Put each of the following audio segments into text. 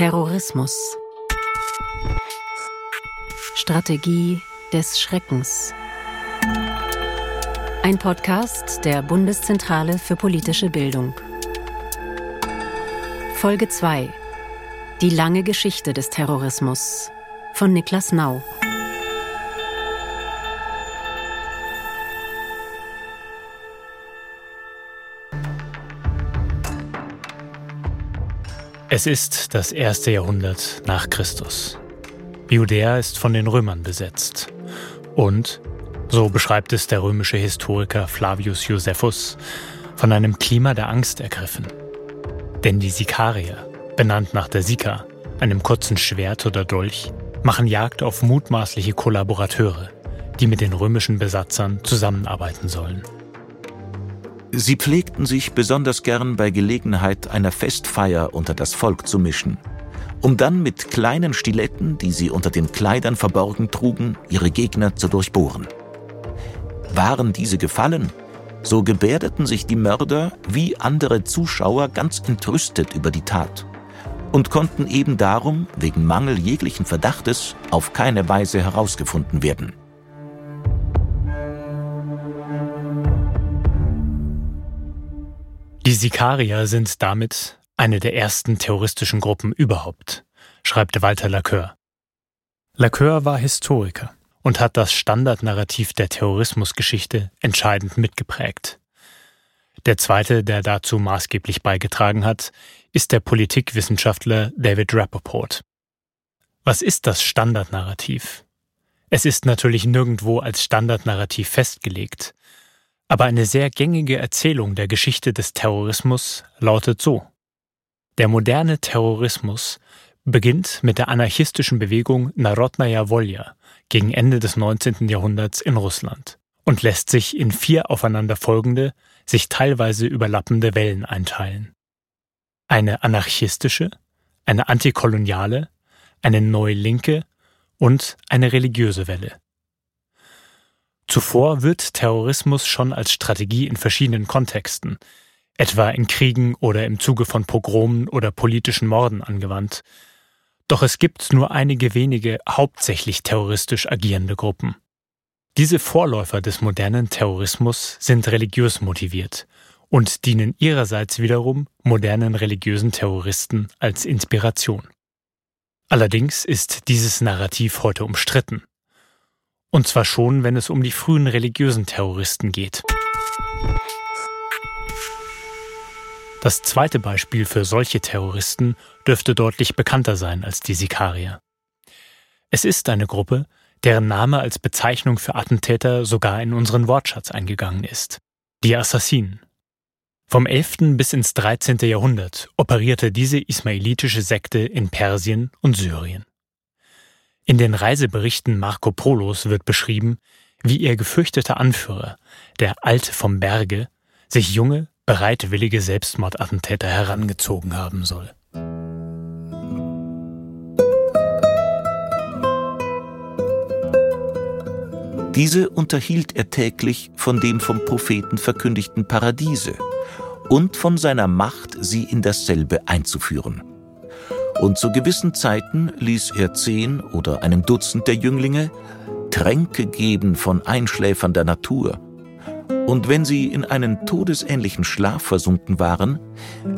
Terrorismus. Strategie des Schreckens. Ein Podcast der Bundeszentrale für politische Bildung. Folge 2. Die lange Geschichte des Terrorismus von Niklas Nau. Es ist das erste Jahrhundert nach Christus. Judäa ist von den Römern besetzt. Und, so beschreibt es der römische Historiker Flavius Josephus, von einem Klima der Angst ergriffen. Denn die Sikarier, benannt nach der Sika, einem kurzen Schwert oder Dolch, machen Jagd auf mutmaßliche Kollaborateure, die mit den römischen Besatzern zusammenarbeiten sollen. Sie pflegten sich besonders gern bei Gelegenheit einer Festfeier unter das Volk zu mischen, um dann mit kleinen Stiletten, die sie unter den Kleidern verborgen trugen, ihre Gegner zu durchbohren. Waren diese gefallen, so gebärdeten sich die Mörder wie andere Zuschauer ganz entrüstet über die Tat und konnten eben darum, wegen Mangel jeglichen Verdachtes, auf keine Weise herausgefunden werden. Die Sikarier sind damit eine der ersten terroristischen Gruppen überhaupt, schreibt Walter Lacoeur. Lacoeur war Historiker und hat das Standardnarrativ der Terrorismusgeschichte entscheidend mitgeprägt. Der zweite, der dazu maßgeblich beigetragen hat, ist der Politikwissenschaftler David Rappaport. Was ist das Standardnarrativ? Es ist natürlich nirgendwo als Standardnarrativ festgelegt, aber eine sehr gängige Erzählung der Geschichte des Terrorismus lautet so. Der moderne Terrorismus beginnt mit der anarchistischen Bewegung Narodnaya Volja gegen Ende des 19. Jahrhunderts in Russland und lässt sich in vier aufeinanderfolgende, sich teilweise überlappende Wellen einteilen. Eine anarchistische, eine antikoloniale, eine neulinke und eine religiöse Welle. Zuvor wird Terrorismus schon als Strategie in verschiedenen Kontexten, etwa in Kriegen oder im Zuge von Pogromen oder politischen Morden angewandt. Doch es gibt nur einige wenige hauptsächlich terroristisch agierende Gruppen. Diese Vorläufer des modernen Terrorismus sind religiös motiviert und dienen ihrerseits wiederum modernen religiösen Terroristen als Inspiration. Allerdings ist dieses Narrativ heute umstritten. Und zwar schon, wenn es um die frühen religiösen Terroristen geht. Das zweite Beispiel für solche Terroristen dürfte deutlich bekannter sein als die Sikarier. Es ist eine Gruppe, deren Name als Bezeichnung für Attentäter sogar in unseren Wortschatz eingegangen ist. Die Assassinen. Vom 11. bis ins 13. Jahrhundert operierte diese ismailitische Sekte in Persien und Syrien. In den Reiseberichten Marco Polos wird beschrieben, wie ihr gefürchteter Anführer, der Alte vom Berge, sich junge, bereitwillige Selbstmordattentäter herangezogen haben soll. Diese unterhielt er täglich von dem vom Propheten verkündigten Paradiese und von seiner Macht, sie in dasselbe einzuführen und zu gewissen Zeiten ließ er zehn oder einem Dutzend der Jünglinge Tränke geben von einschläfernder Natur. Und wenn sie in einen todesähnlichen Schlaf versunken waren,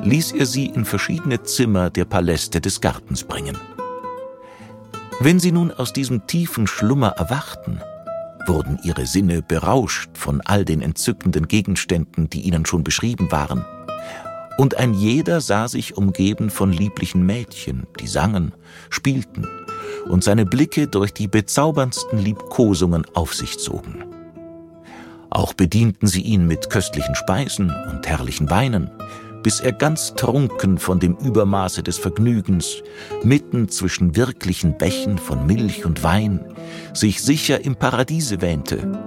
ließ er sie in verschiedene Zimmer der Paläste des Gartens bringen. Wenn sie nun aus diesem tiefen Schlummer erwachten, wurden ihre Sinne berauscht von all den entzückenden Gegenständen, die ihnen schon beschrieben waren, und ein jeder sah sich umgeben von lieblichen Mädchen, die sangen, spielten und seine Blicke durch die bezauberndsten Liebkosungen auf sich zogen. Auch bedienten sie ihn mit köstlichen Speisen und herrlichen Weinen, bis er ganz trunken von dem Übermaße des Vergnügens, mitten zwischen wirklichen Bächen von Milch und Wein, sich sicher im Paradiese wähnte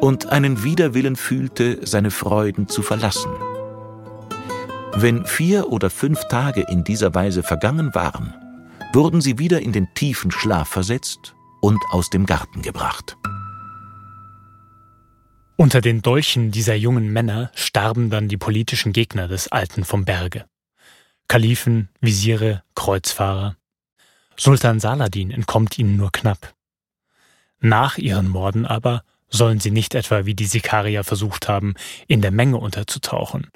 und einen Widerwillen fühlte, seine Freuden zu verlassen. Wenn vier oder fünf Tage in dieser Weise vergangen waren, wurden sie wieder in den tiefen Schlaf versetzt und aus dem Garten gebracht. Unter den Dolchen dieser jungen Männer starben dann die politischen Gegner des Alten vom Berge. Kalifen, Visiere, Kreuzfahrer. Sultan Saladin entkommt ihnen nur knapp. Nach ihren Morden aber sollen sie nicht etwa wie die Sikarier versucht haben, in der Menge unterzutauchen,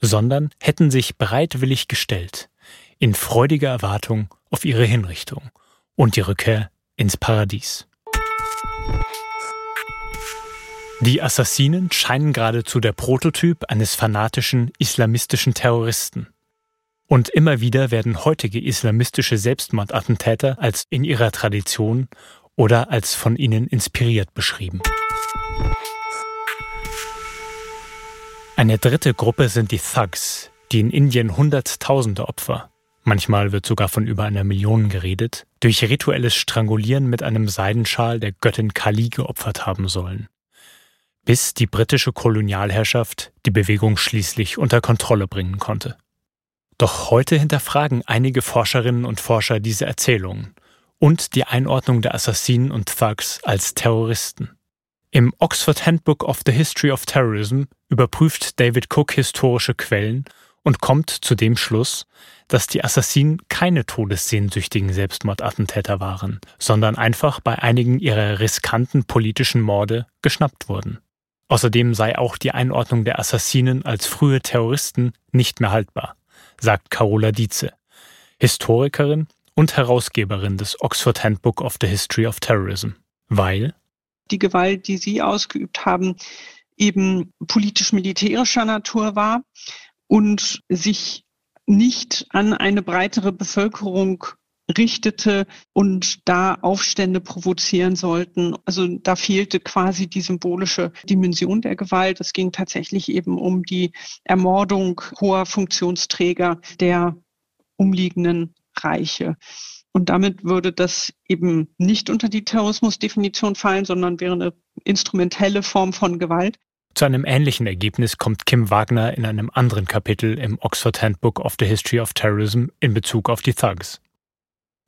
sondern hätten sich bereitwillig gestellt, in freudiger Erwartung auf ihre Hinrichtung und die Rückkehr ins Paradies. Die Assassinen scheinen geradezu der Prototyp eines fanatischen islamistischen Terroristen. Und immer wieder werden heutige islamistische Selbstmordattentäter als in ihrer Tradition oder als von ihnen inspiriert beschrieben. Eine dritte Gruppe sind die Thugs, die in Indien Hunderttausende Opfer, manchmal wird sogar von über einer Million geredet, durch rituelles Strangulieren mit einem Seidenschal der Göttin Kali geopfert haben sollen. Bis die britische Kolonialherrschaft die Bewegung schließlich unter Kontrolle bringen konnte. Doch heute hinterfragen einige Forscherinnen und Forscher diese Erzählungen und die Einordnung der Assassinen und Thugs als Terroristen. Im Oxford Handbook of the History of Terrorism überprüft David Cook historische Quellen und kommt zu dem Schluss, dass die Assassinen keine todessehnsüchtigen Selbstmordattentäter waren, sondern einfach bei einigen ihrer riskanten politischen Morde geschnappt wurden. Außerdem sei auch die Einordnung der Assassinen als frühe Terroristen nicht mehr haltbar, sagt Carola Dietze, Historikerin und Herausgeberin des Oxford Handbook of the History of Terrorism, weil die Gewalt, die sie ausgeübt haben, eben politisch-militärischer Natur war und sich nicht an eine breitere Bevölkerung richtete und da Aufstände provozieren sollten. Also da fehlte quasi die symbolische Dimension der Gewalt. Es ging tatsächlich eben um die Ermordung hoher Funktionsträger der umliegenden Reiche. Und damit würde das eben nicht unter die Terrorismusdefinition fallen, sondern wäre eine instrumentelle Form von Gewalt. Zu einem ähnlichen Ergebnis kommt Kim Wagner in einem anderen Kapitel im Oxford Handbook of the History of Terrorism in Bezug auf die Thugs.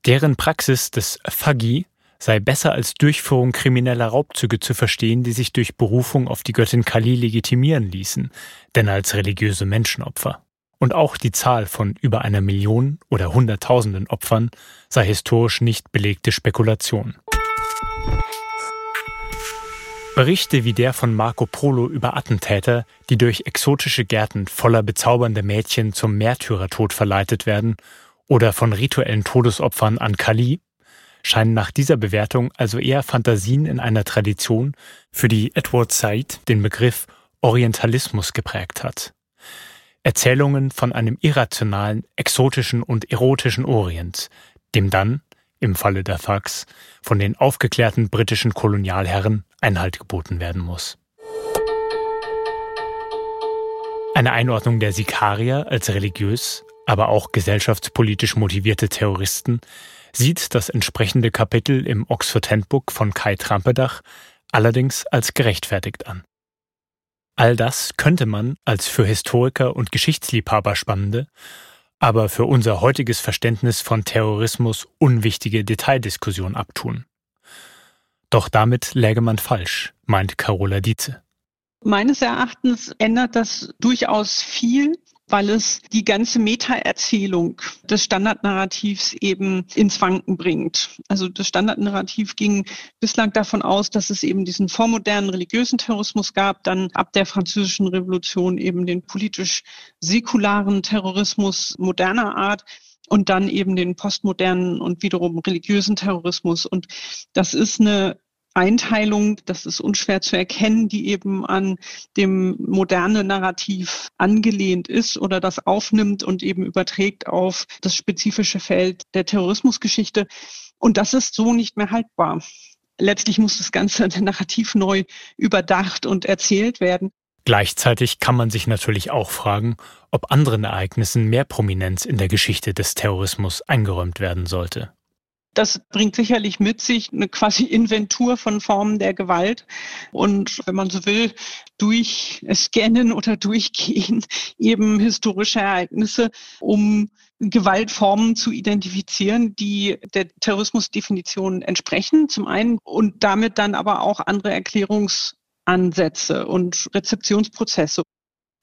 Deren Praxis des Thuggy sei besser als Durchführung krimineller Raubzüge zu verstehen, die sich durch Berufung auf die Göttin Kali legitimieren ließen, denn als religiöse Menschenopfer und auch die Zahl von über einer Million oder Hunderttausenden Opfern sei historisch nicht belegte Spekulation. Berichte wie der von Marco Polo über Attentäter, die durch exotische Gärten voller bezaubernder Mädchen zum Märtyrertod verleitet werden, oder von rituellen Todesopfern an Kali, scheinen nach dieser Bewertung also eher Fantasien in einer Tradition, für die Edward Said den Begriff Orientalismus geprägt hat. Erzählungen von einem irrationalen, exotischen und erotischen Orient, dem dann, im Falle der Thugs, von den aufgeklärten britischen Kolonialherren Einhalt geboten werden muss. Eine Einordnung der Sikarier als religiös, aber auch gesellschaftspolitisch motivierte Terroristen sieht das entsprechende Kapitel im Oxford Handbook von Kai Trampedach allerdings als gerechtfertigt an. All das könnte man als für Historiker und Geschichtsliebhaber spannende, aber für unser heutiges Verständnis von Terrorismus unwichtige Detaildiskussion abtun. Doch damit läge man falsch, meint Carola Dietze. Meines Erachtens ändert das durchaus viel weil es die ganze Meta-Erzählung des Standardnarrativs eben ins Wanken bringt. Also das Standardnarrativ ging bislang davon aus, dass es eben diesen vormodernen religiösen Terrorismus gab, dann ab der französischen Revolution eben den politisch säkularen Terrorismus moderner Art und dann eben den postmodernen und wiederum religiösen Terrorismus. Und das ist eine Einteilung, das ist unschwer zu erkennen, die eben an dem moderne Narrativ angelehnt ist oder das aufnimmt und eben überträgt auf das spezifische Feld der Terrorismusgeschichte. Und das ist so nicht mehr haltbar. Letztlich muss das ganze Narrativ neu überdacht und erzählt werden. Gleichzeitig kann man sich natürlich auch fragen, ob anderen Ereignissen mehr Prominenz in der Geschichte des Terrorismus eingeräumt werden sollte. Das bringt sicherlich mit sich eine quasi Inventur von Formen der Gewalt. Und wenn man so will, durch Scannen oder Durchgehen eben historische Ereignisse, um Gewaltformen zu identifizieren, die der Terrorismusdefinition entsprechen, zum einen, und damit dann aber auch andere Erklärungsansätze und Rezeptionsprozesse.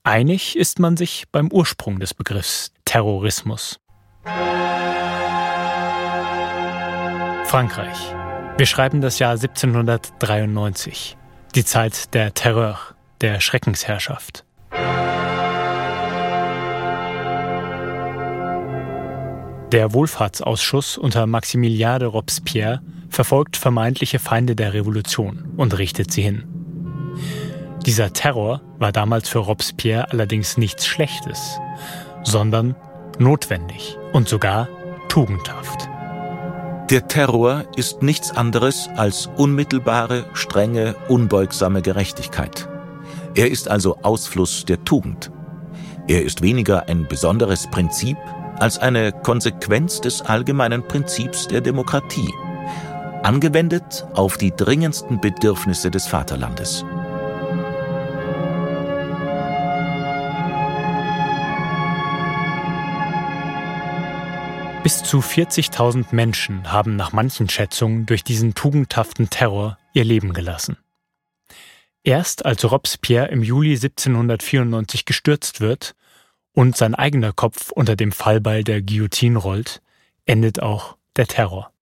Einig ist man sich beim Ursprung des Begriffs Terrorismus. Frankreich. Wir schreiben das Jahr 1793, die Zeit der Terreur, der Schreckensherrschaft. Der Wohlfahrtsausschuss unter Maximilien de Robespierre verfolgt vermeintliche Feinde der Revolution und richtet sie hin. Dieser Terror war damals für Robespierre allerdings nichts Schlechtes, sondern notwendig und sogar tugendhaft. Der Terror ist nichts anderes als unmittelbare, strenge, unbeugsame Gerechtigkeit. Er ist also Ausfluss der Tugend. Er ist weniger ein besonderes Prinzip als eine Konsequenz des allgemeinen Prinzips der Demokratie, angewendet auf die dringendsten Bedürfnisse des Vaterlandes. Bis zu 40.000 Menschen haben nach manchen Schätzungen durch diesen tugendhaften Terror ihr Leben gelassen. Erst als Robespierre im Juli 1794 gestürzt wird und sein eigener Kopf unter dem Fallbeil der Guillotine rollt, endet auch der Terror.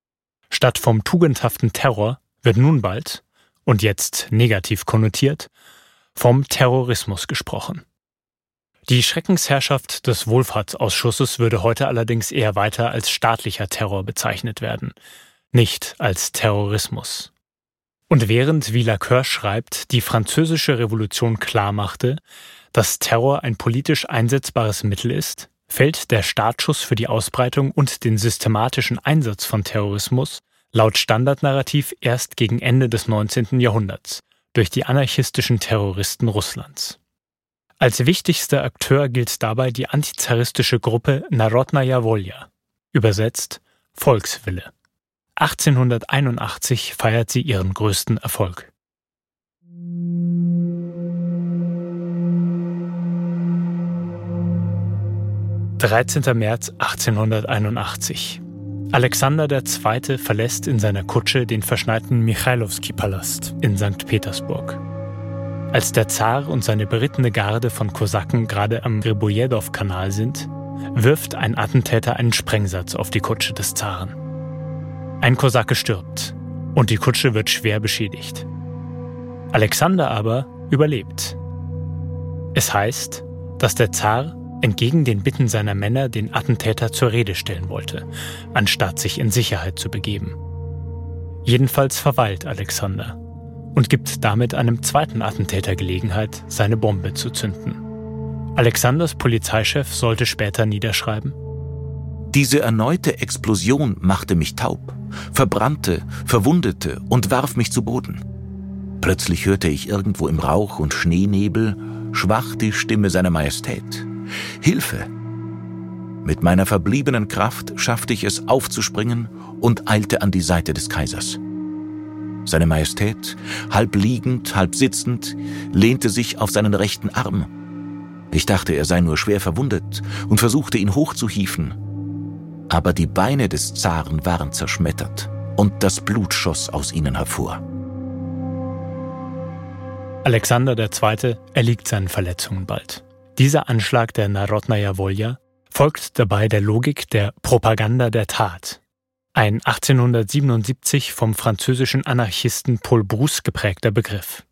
Statt vom tugendhaften Terror wird nun bald, und jetzt negativ konnotiert, vom Terrorismus gesprochen. Die Schreckensherrschaft des Wohlfahrtsausschusses würde heute allerdings eher weiter als staatlicher Terror bezeichnet werden, nicht als Terrorismus. Und während, wie Lacoeur schreibt, die französische Revolution klarmachte, dass Terror ein politisch einsetzbares Mittel ist, fällt der Startschuss für die Ausbreitung und den systematischen Einsatz von Terrorismus laut Standardnarrativ erst gegen Ende des 19. Jahrhunderts durch die anarchistischen Terroristen Russlands. Als wichtigster Akteur gilt dabei die antizaristische Gruppe Narodnaya Volja, übersetzt Volkswille. 1881 feiert sie ihren größten Erfolg. Dreizehnter März 1881. Alexander II. verlässt in seiner Kutsche den verschneiten Michailowski-Palast in St. Petersburg. Als der Zar und seine berittene Garde von Kosaken gerade am Gribojedow-Kanal sind, wirft ein Attentäter einen Sprengsatz auf die Kutsche des Zaren. Ein Kosake stirbt und die Kutsche wird schwer beschädigt. Alexander aber überlebt. Es heißt, dass der Zar entgegen den Bitten seiner Männer den Attentäter zur Rede stellen wollte, anstatt sich in Sicherheit zu begeben. Jedenfalls verweilt Alexander und gibt damit einem zweiten Attentäter Gelegenheit, seine Bombe zu zünden. Alexanders Polizeichef sollte später niederschreiben, diese erneute Explosion machte mich taub, verbrannte, verwundete und warf mich zu Boden. Plötzlich hörte ich irgendwo im Rauch und Schneenebel schwach die Stimme seiner Majestät. Hilfe! Mit meiner verbliebenen Kraft schaffte ich es aufzuspringen und eilte an die Seite des Kaisers. Seine Majestät, halb liegend, halb sitzend, lehnte sich auf seinen rechten Arm. Ich dachte, er sei nur schwer verwundet und versuchte ihn hochzuhieven. Aber die Beine des Zaren waren zerschmettert und das Blut schoss aus ihnen hervor. Alexander II. erliegt seinen Verletzungen bald. Dieser Anschlag der Narodnaya Volja folgt dabei der Logik der Propaganda der Tat, ein 1877 vom französischen Anarchisten Paul Brousse geprägter Begriff.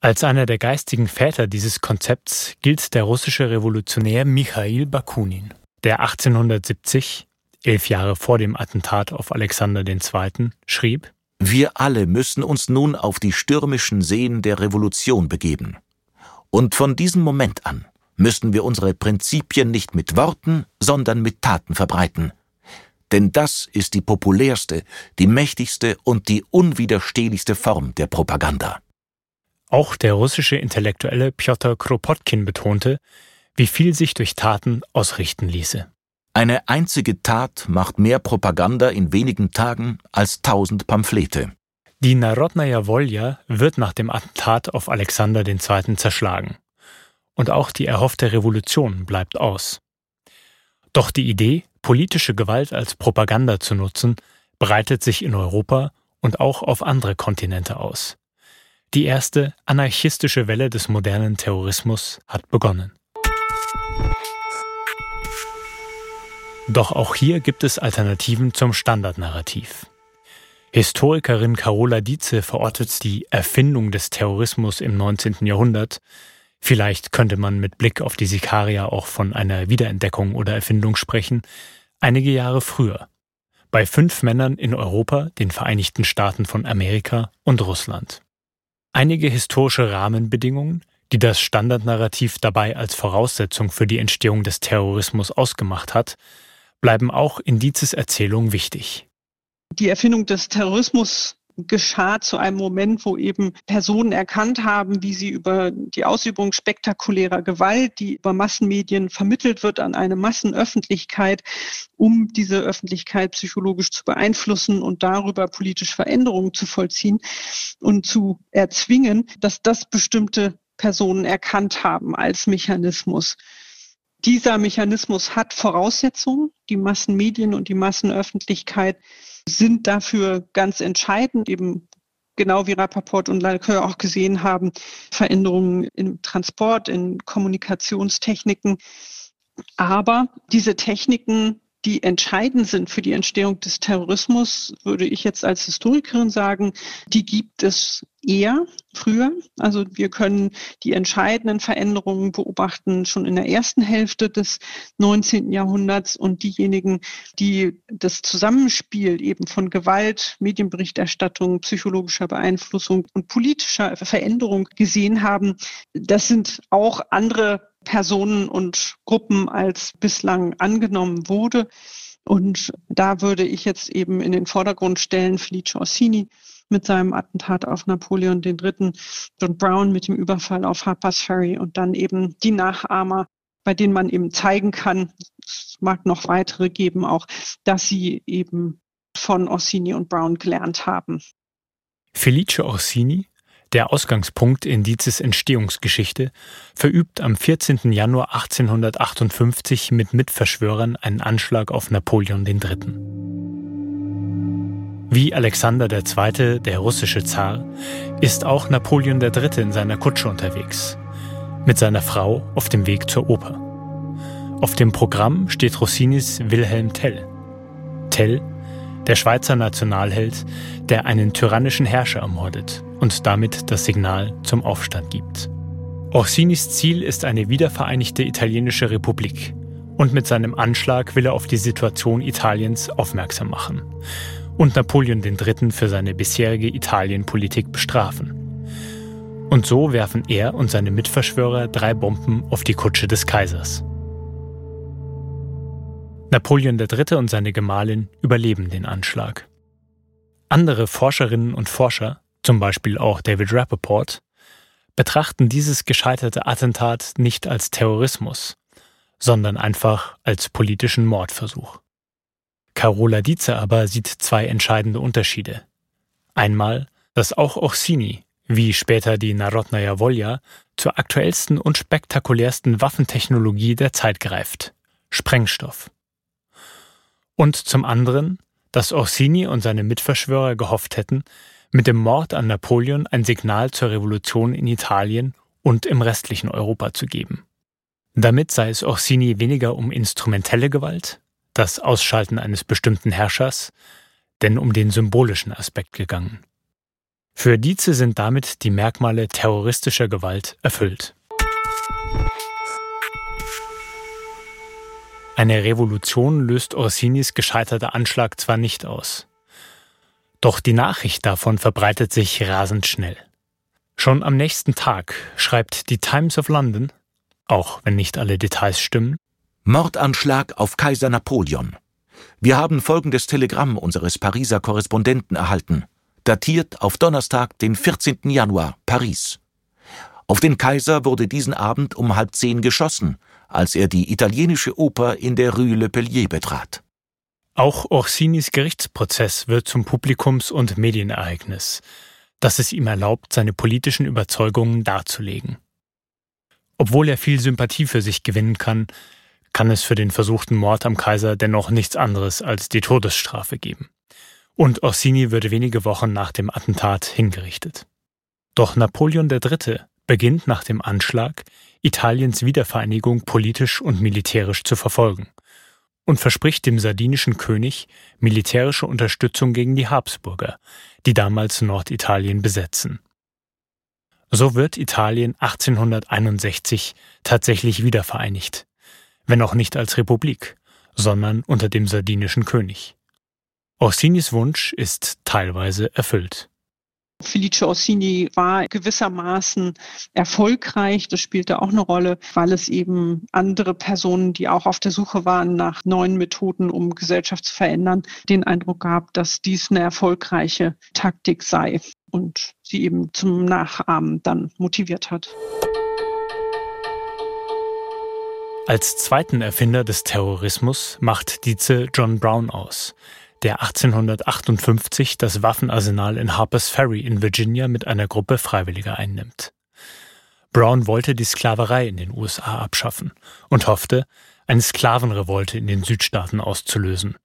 Als einer der geistigen Väter dieses Konzepts gilt der russische Revolutionär Michail Bakunin, der 1870, elf Jahre vor dem Attentat auf Alexander II., schrieb Wir alle müssen uns nun auf die stürmischen Seen der Revolution begeben. Und von diesem Moment an müssen wir unsere Prinzipien nicht mit Worten, sondern mit Taten verbreiten, denn das ist die populärste, die mächtigste und die unwiderstehlichste Form der Propaganda. Auch der russische Intellektuelle Pjotr Kropotkin betonte, wie viel sich durch Taten ausrichten ließe. Eine einzige Tat macht mehr Propaganda in wenigen Tagen als tausend Pamphlete. Die Narodnaya Volja wird nach dem Attentat auf Alexander II. zerschlagen. Und auch die erhoffte Revolution bleibt aus. Doch die Idee, politische Gewalt als Propaganda zu nutzen, breitet sich in Europa und auch auf andere Kontinente aus. Die erste anarchistische Welle des modernen Terrorismus hat begonnen. Doch auch hier gibt es Alternativen zum Standardnarrativ. Historikerin Carola Dietze verortet die Erfindung des Terrorismus im 19. Jahrhundert. Vielleicht könnte man mit Blick auf die Sikaria auch von einer Wiederentdeckung oder Erfindung sprechen, einige Jahre früher. Bei fünf Männern in Europa, den Vereinigten Staaten von Amerika und Russland. Einige historische Rahmenbedingungen, die das Standardnarrativ dabei als Voraussetzung für die Entstehung des Terrorismus ausgemacht hat, bleiben auch in Dietzes Erzählung wichtig. Die Erfindung des Terrorismus geschah zu einem Moment, wo eben Personen erkannt haben, wie sie über die Ausübung spektakulärer Gewalt, die über Massenmedien vermittelt wird an eine Massenöffentlichkeit, um diese Öffentlichkeit psychologisch zu beeinflussen und darüber politische Veränderungen zu vollziehen und zu erzwingen, dass das bestimmte Personen erkannt haben als Mechanismus. Dieser Mechanismus hat Voraussetzungen. Die Massenmedien und die Massenöffentlichkeit sind dafür ganz entscheidend, eben genau wie Rappaport und Lalcoeur auch gesehen haben, Veränderungen im Transport, in Kommunikationstechniken. Aber diese Techniken die entscheidend sind für die Entstehung des Terrorismus, würde ich jetzt als Historikerin sagen, die gibt es eher früher. Also wir können die entscheidenden Veränderungen beobachten schon in der ersten Hälfte des 19. Jahrhunderts und diejenigen, die das Zusammenspiel eben von Gewalt, Medienberichterstattung, psychologischer Beeinflussung und politischer Veränderung gesehen haben, das sind auch andere Personen und Gruppen als bislang angenommen wurde. Und da würde ich jetzt eben in den Vordergrund stellen Felice Orsini mit seinem Attentat auf Napoleon III., John Brown mit dem Überfall auf Harper's Ferry und dann eben die Nachahmer, bei denen man eben zeigen kann, es mag noch weitere geben auch, dass sie eben von Orsini und Brown gelernt haben. Felice Orsini der Ausgangspunkt in Dietzes Entstehungsgeschichte verübt am 14. Januar 1858 mit Mitverschwörern einen Anschlag auf Napoleon III. Wie Alexander II., der russische Zar, ist auch Napoleon III. in seiner Kutsche unterwegs, mit seiner Frau auf dem Weg zur Oper. Auf dem Programm steht Rossinis Wilhelm Tell. Tell, der Schweizer Nationalheld, der einen tyrannischen Herrscher ermordet und damit das Signal zum Aufstand gibt. Orsinis Ziel ist eine wiedervereinigte italienische Republik und mit seinem Anschlag will er auf die Situation Italiens aufmerksam machen und Napoleon III. für seine bisherige Italienpolitik bestrafen. Und so werfen er und seine Mitverschwörer drei Bomben auf die Kutsche des Kaisers. Napoleon III. und seine Gemahlin überleben den Anschlag. Andere Forscherinnen und Forscher zum Beispiel auch David Rappaport, betrachten dieses gescheiterte Attentat nicht als Terrorismus, sondern einfach als politischen Mordversuch. Carola Dietze aber sieht zwei entscheidende Unterschiede. Einmal, dass auch Orsini, wie später die Narodnaya Volja, zur aktuellsten und spektakulärsten Waffentechnologie der Zeit greift, Sprengstoff. Und zum anderen, dass Orsini und seine Mitverschwörer gehofft hätten, mit dem Mord an Napoleon ein Signal zur Revolution in Italien und im restlichen Europa zu geben. Damit sei es Orsini weniger um instrumentelle Gewalt, das Ausschalten eines bestimmten Herrschers, denn um den symbolischen Aspekt gegangen. Für Dietze sind damit die Merkmale terroristischer Gewalt erfüllt. Eine Revolution löst Orsinis gescheiterter Anschlag zwar nicht aus, doch die Nachricht davon verbreitet sich rasend schnell. Schon am nächsten Tag schreibt die Times of London, auch wenn nicht alle Details stimmen, Mordanschlag auf Kaiser Napoleon. Wir haben folgendes Telegramm unseres Pariser Korrespondenten erhalten, datiert auf Donnerstag, den 14. Januar, Paris. Auf den Kaiser wurde diesen Abend um halb zehn geschossen, als er die italienische Oper in der Rue Le Pellier betrat. Auch Orsinis Gerichtsprozess wird zum Publikums- und Medienereignis, das es ihm erlaubt, seine politischen Überzeugungen darzulegen. Obwohl er viel Sympathie für sich gewinnen kann, kann es für den versuchten Mord am Kaiser dennoch nichts anderes als die Todesstrafe geben. Und Orsini würde wenige Wochen nach dem Attentat hingerichtet. Doch Napoleon III. beginnt nach dem Anschlag, Italiens Wiedervereinigung politisch und militärisch zu verfolgen und verspricht dem sardinischen König militärische Unterstützung gegen die Habsburger, die damals Norditalien besetzen. So wird Italien 1861 tatsächlich wiedervereinigt, wenn auch nicht als Republik, sondern unter dem sardinischen König. Orsinis Wunsch ist teilweise erfüllt. Felice Orsini war gewissermaßen erfolgreich. Das spielte auch eine Rolle, weil es eben andere Personen, die auch auf der Suche waren nach neuen Methoden, um Gesellschaft zu verändern, den Eindruck gab, dass dies eine erfolgreiche Taktik sei und sie eben zum Nachahmen dann motiviert hat. Als zweiten Erfinder des Terrorismus macht Dietze John Brown aus, der 1858 das Waffenarsenal in Harpers Ferry in Virginia mit einer Gruppe Freiwilliger einnimmt. Brown wollte die Sklaverei in den USA abschaffen und hoffte, eine Sklavenrevolte in den Südstaaten auszulösen.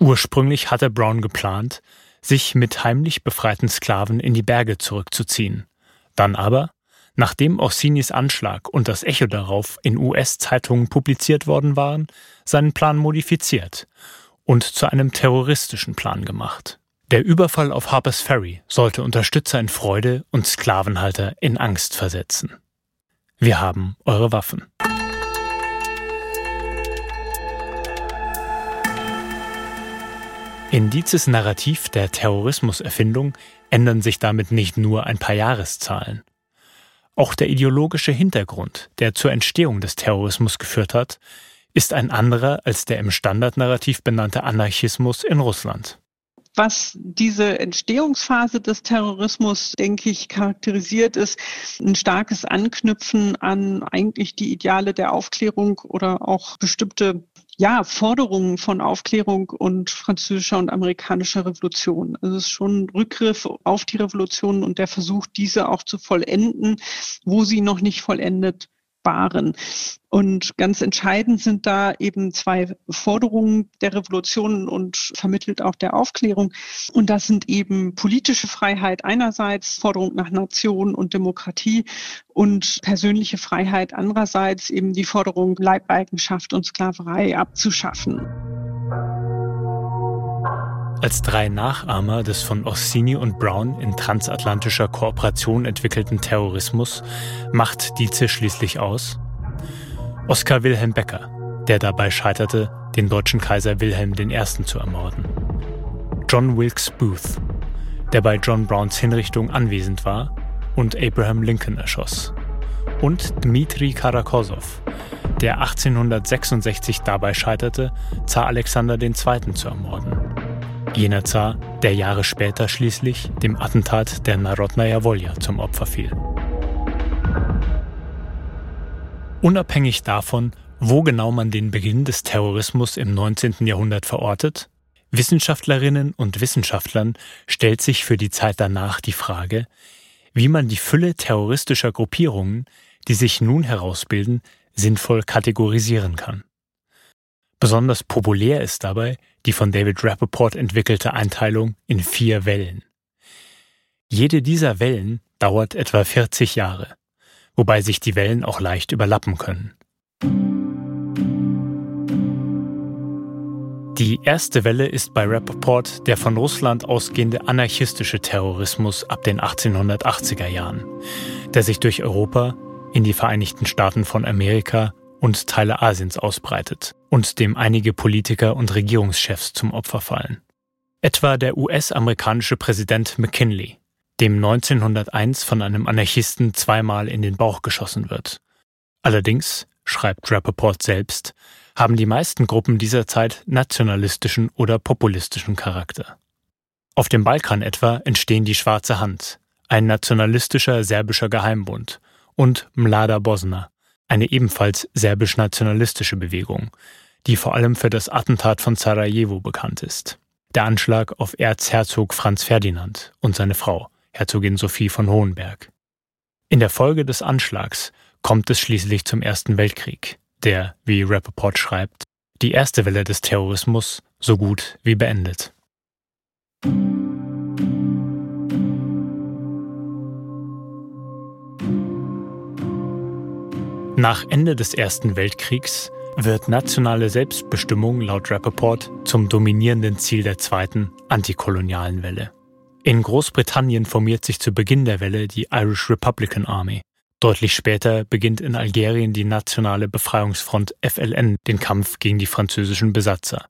Ursprünglich hatte Brown geplant, sich mit heimlich befreiten Sklaven in die Berge zurückzuziehen. Dann aber, nachdem Orsinis Anschlag und das Echo darauf in US-Zeitungen publiziert worden waren, seinen Plan modifiziert und zu einem terroristischen Plan gemacht. Der Überfall auf Harpers Ferry sollte Unterstützer in Freude und Sklavenhalter in Angst versetzen. Wir haben eure Waffen. In Dietzes Narrativ der Terrorismuserfindung ändern sich damit nicht nur ein paar Jahreszahlen. Auch der ideologische Hintergrund, der zur Entstehung des Terrorismus geführt hat, ist ein anderer als der im Standardnarrativ benannte Anarchismus in Russland. Was diese Entstehungsphase des Terrorismus, denke ich, charakterisiert, ist ein starkes Anknüpfen an eigentlich die Ideale der Aufklärung oder auch bestimmte ja, Forderungen von Aufklärung und französischer und amerikanischer Revolution. Also es ist schon ein Rückgriff auf die Revolution und der Versuch, diese auch zu vollenden, wo sie noch nicht vollendet sparen. Und ganz entscheidend sind da eben zwei Forderungen der Revolution und vermittelt auch der Aufklärung. Und das sind eben politische Freiheit einerseits, Forderung nach Nation und Demokratie und persönliche Freiheit andererseits eben die Forderung, Leibeigenschaft und Sklaverei abzuschaffen. Als drei Nachahmer des von Orsini und Brown in transatlantischer Kooperation entwickelten Terrorismus macht Dietze schließlich aus Oskar Wilhelm Becker, der dabei scheiterte, den deutschen Kaiser Wilhelm I. zu ermorden. John Wilkes Booth, der bei John Browns Hinrichtung anwesend war und Abraham Lincoln erschoss. Und Dmitri Karakosow, der 1866 dabei scheiterte, Zar Alexander II. zu ermorden jener Zar, der Jahre später schließlich dem Attentat der Narodnaya Volja zum Opfer fiel. Unabhängig davon, wo genau man den Beginn des Terrorismus im 19. Jahrhundert verortet, Wissenschaftlerinnen und Wissenschaftlern stellt sich für die Zeit danach die Frage, wie man die Fülle terroristischer Gruppierungen, die sich nun herausbilden, sinnvoll kategorisieren kann. Besonders populär ist dabei die von David Rappaport entwickelte Einteilung in vier Wellen. Jede dieser Wellen dauert etwa 40 Jahre, wobei sich die Wellen auch leicht überlappen können. Die erste Welle ist bei Rappaport der von Russland ausgehende anarchistische Terrorismus ab den 1880er Jahren, der sich durch Europa in die Vereinigten Staaten von Amerika und Teile Asiens ausbreitet und dem einige Politiker und Regierungschefs zum Opfer fallen. Etwa der US-amerikanische Präsident McKinley, dem 1901 von einem Anarchisten zweimal in den Bauch geschossen wird. Allerdings, schreibt Rappaport selbst, haben die meisten Gruppen dieser Zeit nationalistischen oder populistischen Charakter. Auf dem Balkan etwa entstehen die Schwarze Hand, ein nationalistischer serbischer Geheimbund, und Mlada Bosna, eine ebenfalls serbisch-nationalistische Bewegung, die vor allem für das Attentat von Sarajevo bekannt ist. Der Anschlag auf Erzherzog Franz Ferdinand und seine Frau, Herzogin Sophie von Hohenberg. In der Folge des Anschlags kommt es schließlich zum Ersten Weltkrieg, der, wie Rappaport schreibt, die erste Welle des Terrorismus so gut wie beendet. Nach Ende des Ersten Weltkriegs wird nationale Selbstbestimmung laut Rappaport zum dominierenden Ziel der zweiten antikolonialen Welle. In Großbritannien formiert sich zu Beginn der Welle die Irish Republican Army. Deutlich später beginnt in Algerien die Nationale Befreiungsfront FLN den Kampf gegen die französischen Besatzer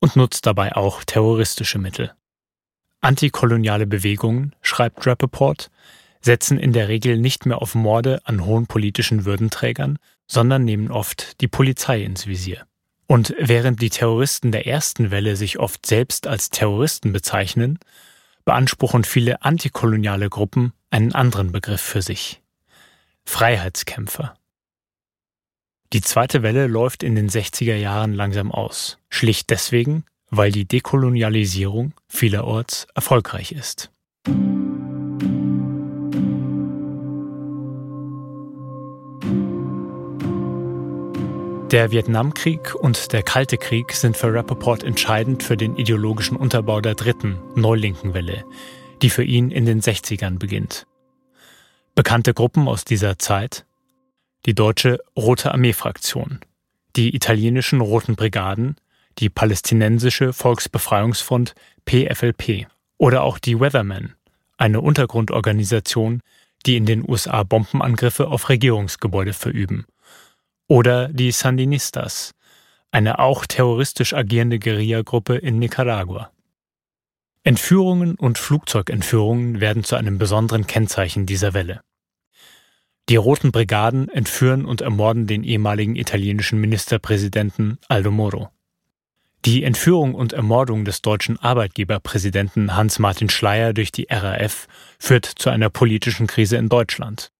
und nutzt dabei auch terroristische Mittel. Antikoloniale Bewegungen, schreibt Rappaport, setzen in der Regel nicht mehr auf Morde an hohen politischen Würdenträgern, sondern nehmen oft die Polizei ins Visier. Und während die Terroristen der ersten Welle sich oft selbst als Terroristen bezeichnen, beanspruchen viele antikoloniale Gruppen einen anderen Begriff für sich. Freiheitskämpfer. Die zweite Welle läuft in den 60er Jahren langsam aus, schlicht deswegen, weil die Dekolonialisierung vielerorts erfolgreich ist. Der Vietnamkrieg und der Kalte Krieg sind für Rappaport entscheidend für den ideologischen Unterbau der dritten, neulinken Welle, die für ihn in den 60ern beginnt. Bekannte Gruppen aus dieser Zeit die deutsche Rote Armee-Fraktion, die italienischen Roten Brigaden, die palästinensische Volksbefreiungsfront PFLP oder auch die Weathermen, eine Untergrundorganisation, die in den USA Bombenangriffe auf Regierungsgebäude verüben oder die Sandinistas, eine auch terroristisch agierende Guerillagruppe in Nicaragua. Entführungen und Flugzeugentführungen werden zu einem besonderen Kennzeichen dieser Welle. Die Roten Brigaden entführen und ermorden den ehemaligen italienischen Ministerpräsidenten Aldo Moro. Die Entführung und Ermordung des deutschen Arbeitgeberpräsidenten Hans-Martin Schleyer durch die RAF führt zu einer politischen Krise in Deutschland.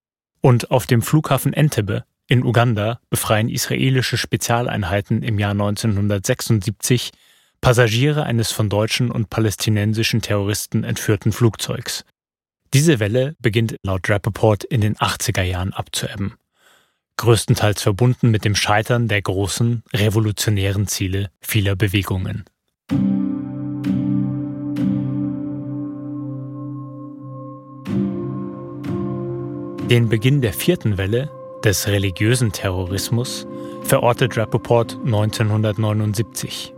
Und auf dem Flughafen Entebbe in Uganda befreien israelische Spezialeinheiten im Jahr 1976 Passagiere eines von deutschen und palästinensischen Terroristen entführten Flugzeugs. Diese Welle beginnt laut Rappaport in den 80er Jahren abzuebben. Größtenteils verbunden mit dem Scheitern der großen, revolutionären Ziele vieler Bewegungen. Den Beginn der vierten Welle des religiösen Terrorismus verortet Rappaport 1979.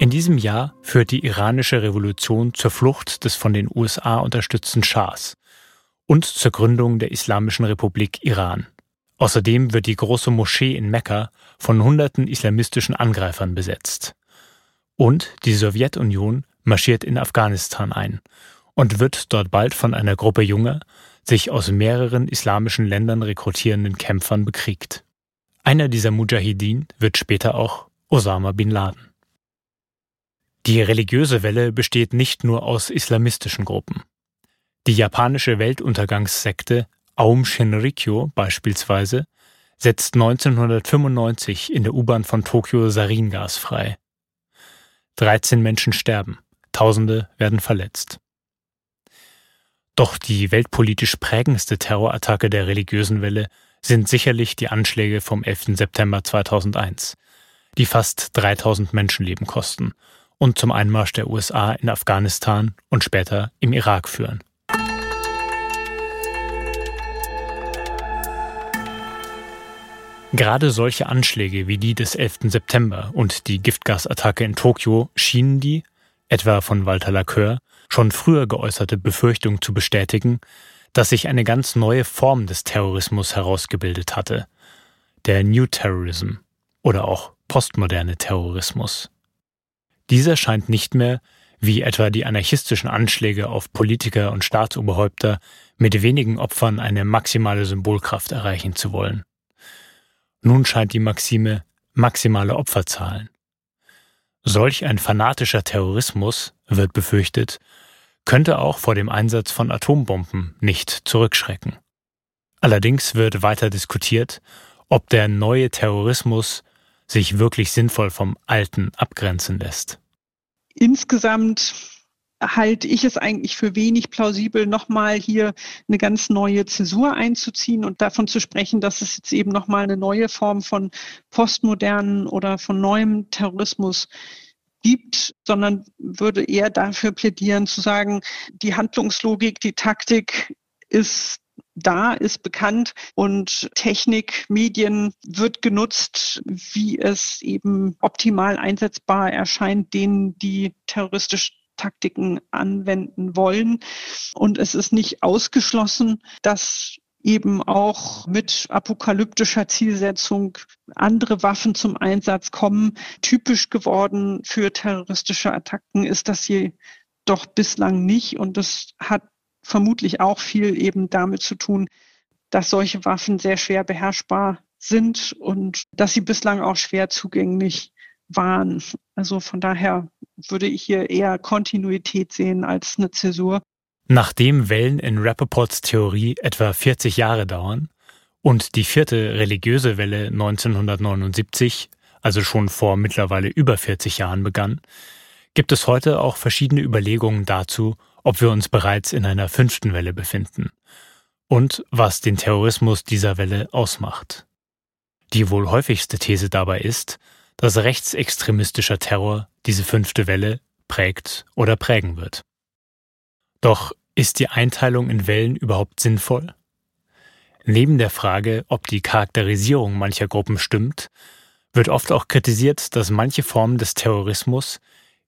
In diesem Jahr führt die iranische Revolution zur Flucht des von den USA unterstützten Schahs und zur Gründung der Islamischen Republik Iran. Außerdem wird die große Moschee in Mekka von hunderten islamistischen Angreifern besetzt. Und die Sowjetunion marschiert in Afghanistan ein und wird dort bald von einer Gruppe junger, sich aus mehreren islamischen Ländern rekrutierenden Kämpfern bekriegt. Einer dieser Mujahideen wird später auch Osama bin Laden. Die religiöse Welle besteht nicht nur aus islamistischen Gruppen. Die japanische Weltuntergangssekte Aum Shinrikyo beispielsweise setzt 1995 in der U-Bahn von Tokio Saringas frei. 13 Menschen sterben, Tausende werden verletzt. Doch die weltpolitisch prägendste Terrorattacke der religiösen Welle sind sicherlich die Anschläge vom 11. September 2001, die fast 3000 Menschenleben kosten und zum Einmarsch der USA in Afghanistan und später im Irak führen. Gerade solche Anschläge wie die des 11. September und die Giftgasattacke in Tokio schienen die, etwa von Walter Lacoeur, schon früher geäußerte Befürchtung zu bestätigen, dass sich eine ganz neue Form des Terrorismus herausgebildet hatte, der New Terrorism oder auch postmoderne Terrorismus. Dieser scheint nicht mehr, wie etwa die anarchistischen Anschläge auf Politiker und Staatsoberhäupter, mit wenigen Opfern eine maximale Symbolkraft erreichen zu wollen. Nun scheint die Maxime maximale Opferzahlen. Solch ein fanatischer Terrorismus, wird befürchtet, könnte auch vor dem Einsatz von Atombomben nicht zurückschrecken. Allerdings wird weiter diskutiert, ob der neue Terrorismus sich wirklich sinnvoll vom alten abgrenzen lässt. Insgesamt halte ich es eigentlich für wenig plausibel, nochmal hier eine ganz neue Zäsur einzuziehen und davon zu sprechen, dass es jetzt eben nochmal eine neue Form von postmodernen oder von neuem Terrorismus gibt, sondern würde eher dafür plädieren zu sagen, die Handlungslogik, die Taktik ist da, ist bekannt und Technik, Medien wird genutzt, wie es eben optimal einsetzbar erscheint, denen die terroristisch Taktiken anwenden wollen. Und es ist nicht ausgeschlossen, dass eben auch mit apokalyptischer Zielsetzung andere Waffen zum Einsatz kommen. Typisch geworden für terroristische Attacken ist das hier doch bislang nicht. Und das hat vermutlich auch viel eben damit zu tun, dass solche Waffen sehr schwer beherrschbar sind und dass sie bislang auch schwer zugänglich waren. Also von daher würde ich hier eher Kontinuität sehen als eine Zäsur. Nachdem Wellen in Rappaports Theorie etwa 40 Jahre dauern und die vierte religiöse Welle 1979, also schon vor mittlerweile über 40 Jahren begann, gibt es heute auch verschiedene Überlegungen dazu, ob wir uns bereits in einer fünften Welle befinden und was den Terrorismus dieser Welle ausmacht. Die wohl häufigste These dabei ist, dass rechtsextremistischer Terror diese fünfte Welle prägt oder prägen wird. Doch ist die Einteilung in Wellen überhaupt sinnvoll? Neben der Frage, ob die Charakterisierung mancher Gruppen stimmt, wird oft auch kritisiert, dass manche Formen des Terrorismus,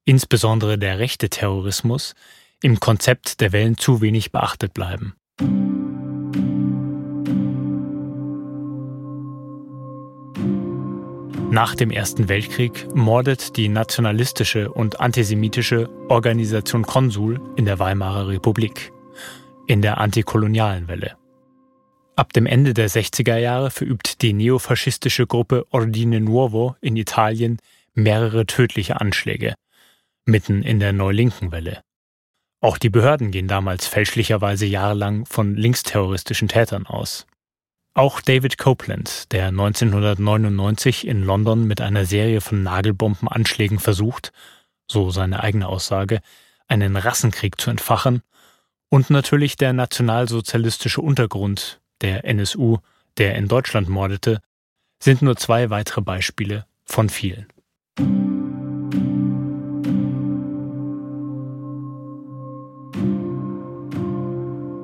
insbesondere der rechte Terrorismus, im Konzept der Wellen zu wenig beachtet bleiben. Nach dem Ersten Weltkrieg mordet die nationalistische und antisemitische Organisation Konsul in der Weimarer Republik, in der antikolonialen Welle. Ab dem Ende der 60er Jahre verübt die neofaschistische Gruppe Ordine Nuovo in Italien mehrere tödliche Anschläge, mitten in der Neulinken Welle. Auch die Behörden gehen damals fälschlicherweise jahrelang von linksterroristischen Tätern aus. Auch David Copeland, der 1999 in London mit einer Serie von Nagelbombenanschlägen versucht, so seine eigene Aussage, einen Rassenkrieg zu entfachen, und natürlich der nationalsozialistische Untergrund, der NSU, der in Deutschland mordete, sind nur zwei weitere Beispiele von vielen.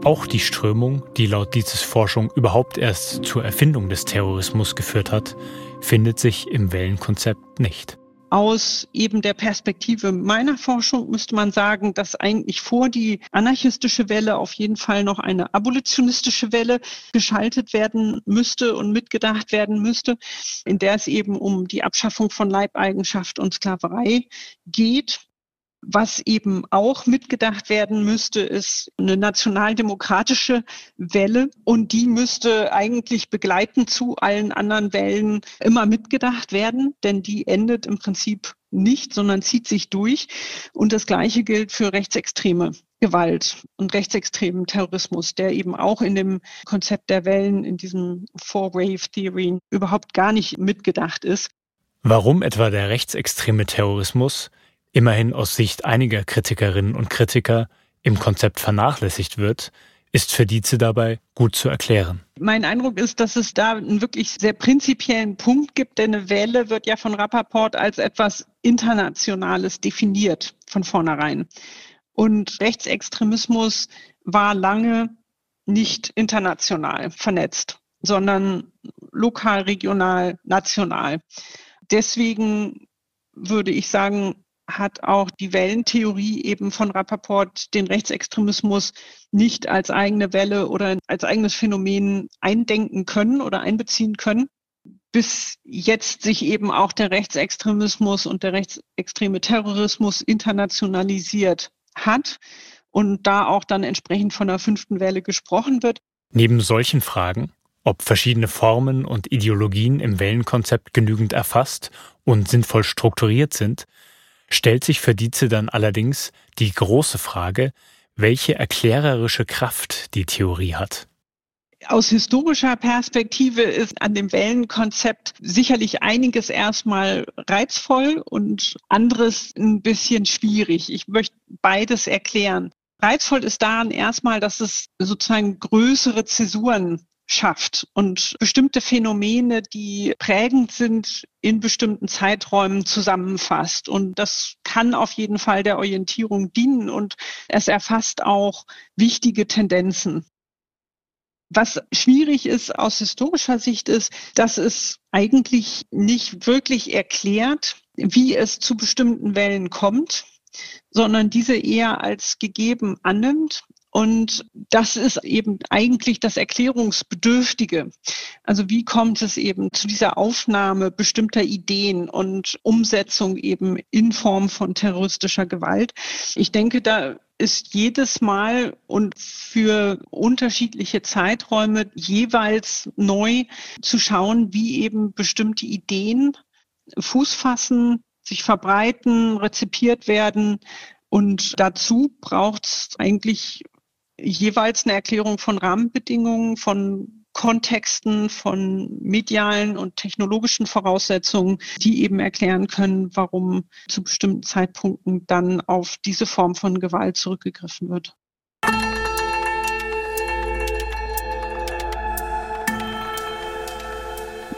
Auch die Strömung, die laut Dietzes Forschung überhaupt erst zur Erfindung des Terrorismus geführt hat, findet sich im Wellenkonzept nicht. Aus eben der Perspektive meiner Forschung müsste man sagen, dass eigentlich vor die anarchistische Welle auf jeden Fall noch eine abolitionistische Welle geschaltet werden müsste und mitgedacht werden müsste, in der es eben um die Abschaffung von Leibeigenschaft und Sklaverei geht. Was eben auch mitgedacht werden müsste, ist eine nationaldemokratische Welle und die müsste eigentlich begleitend zu allen anderen Wellen immer mitgedacht werden, denn die endet im Prinzip nicht, sondern zieht sich durch. Und das Gleiche gilt für rechtsextreme Gewalt und rechtsextremen Terrorismus, der eben auch in dem Konzept der Wellen, in diesem Four-Wave-Theory überhaupt gar nicht mitgedacht ist. Warum etwa der rechtsextreme Terrorismus immerhin aus Sicht einiger Kritikerinnen und Kritiker im Konzept vernachlässigt wird, ist für Dietze dabei gut zu erklären. Mein Eindruck ist, dass es da einen wirklich sehr prinzipiellen Punkt gibt, denn eine Welle wird ja von Rappaport als etwas Internationales definiert von vornherein. Und Rechtsextremismus war lange nicht international vernetzt, sondern lokal, regional, national. Deswegen würde ich sagen, hat auch die Wellentheorie eben von Rappaport den Rechtsextremismus nicht als eigene Welle oder als eigenes Phänomen eindenken können oder einbeziehen können, bis jetzt sich eben auch der Rechtsextremismus und der rechtsextreme Terrorismus internationalisiert hat und da auch dann entsprechend von der fünften Welle gesprochen wird. Neben solchen Fragen, ob verschiedene Formen und Ideologien im Wellenkonzept genügend erfasst und sinnvoll strukturiert sind, stellt sich für Dietze dann allerdings die große Frage, welche erklärerische Kraft die Theorie hat. Aus historischer Perspektive ist an dem Wellenkonzept sicherlich einiges erstmal reizvoll und anderes ein bisschen schwierig. Ich möchte beides erklären. Reizvoll ist daran erstmal, dass es sozusagen größere Zäsuren schafft und bestimmte Phänomene, die prägend sind, in bestimmten Zeiträumen zusammenfasst. Und das kann auf jeden Fall der Orientierung dienen und es erfasst auch wichtige Tendenzen. Was schwierig ist aus historischer Sicht ist, dass es eigentlich nicht wirklich erklärt, wie es zu bestimmten Wellen kommt, sondern diese eher als gegeben annimmt und das ist eben eigentlich das Erklärungsbedürftige. Also wie kommt es eben zu dieser Aufnahme bestimmter Ideen und Umsetzung eben in Form von terroristischer Gewalt? Ich denke, da ist jedes Mal und für unterschiedliche Zeiträume jeweils neu zu schauen, wie eben bestimmte Ideen Fuß fassen, sich verbreiten, rezipiert werden. Und dazu braucht es eigentlich jeweils eine Erklärung von Rahmenbedingungen, von Kontexten, von medialen und technologischen Voraussetzungen, die eben erklären können, warum zu bestimmten Zeitpunkten dann auf diese Form von Gewalt zurückgegriffen wird.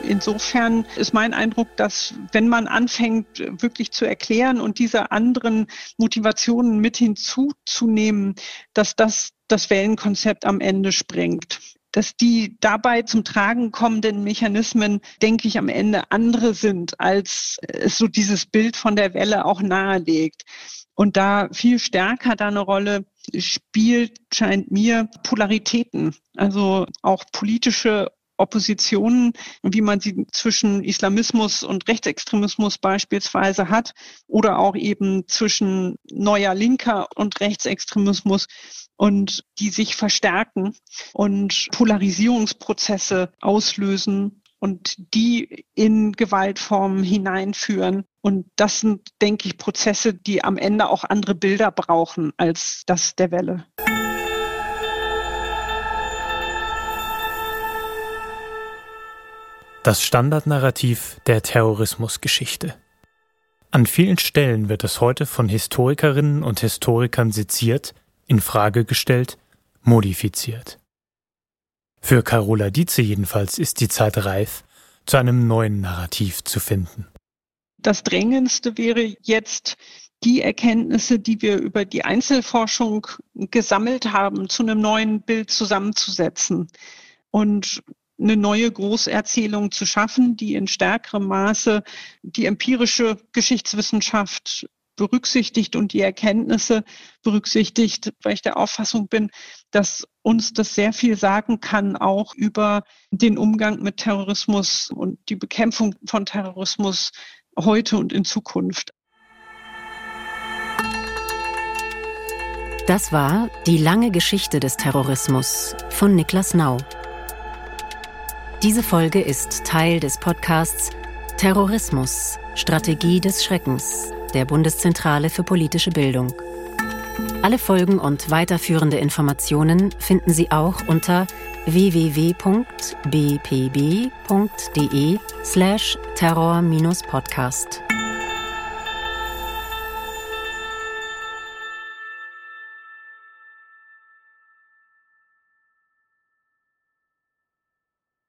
Insofern ist mein Eindruck, dass wenn man anfängt, wirklich zu erklären und diese anderen Motivationen mit hinzuzunehmen, dass das das Wellenkonzept am Ende sprengt dass die dabei zum Tragen kommenden Mechanismen, denke ich, am Ende andere sind, als es so dieses Bild von der Welle auch nahelegt. Und da viel stärker da eine Rolle spielt, scheint mir Polaritäten, also auch politische Oppositionen, wie man sie zwischen Islamismus und Rechtsextremismus beispielsweise hat oder auch eben zwischen neuer Linker und Rechtsextremismus und die sich verstärken und Polarisierungsprozesse auslösen und die in Gewaltformen hineinführen. Und das sind, denke ich, Prozesse, die am Ende auch andere Bilder brauchen als das der Welle. Das Standardnarrativ der Terrorismusgeschichte. An vielen Stellen wird es heute von Historikerinnen und Historikern seziert, in Frage gestellt, modifiziert. Für Carola Dietze jedenfalls ist die Zeit reif, zu einem neuen Narrativ zu finden. Das Drängendste wäre jetzt, die Erkenntnisse, die wir über die Einzelforschung gesammelt haben, zu einem neuen Bild zusammenzusetzen. Und eine neue Großerzählung zu schaffen, die in stärkerem Maße die empirische Geschichtswissenschaft berücksichtigt und die Erkenntnisse berücksichtigt, weil ich der Auffassung bin, dass uns das sehr viel sagen kann, auch über den Umgang mit Terrorismus und die Bekämpfung von Terrorismus heute und in Zukunft. Das war die lange Geschichte des Terrorismus von Niklas Nau. Diese Folge ist Teil des Podcasts Terrorismus, Strategie des Schreckens der Bundeszentrale für politische Bildung. Alle Folgen und weiterführende Informationen finden Sie auch unter www.bpb.de slash terror-podcast.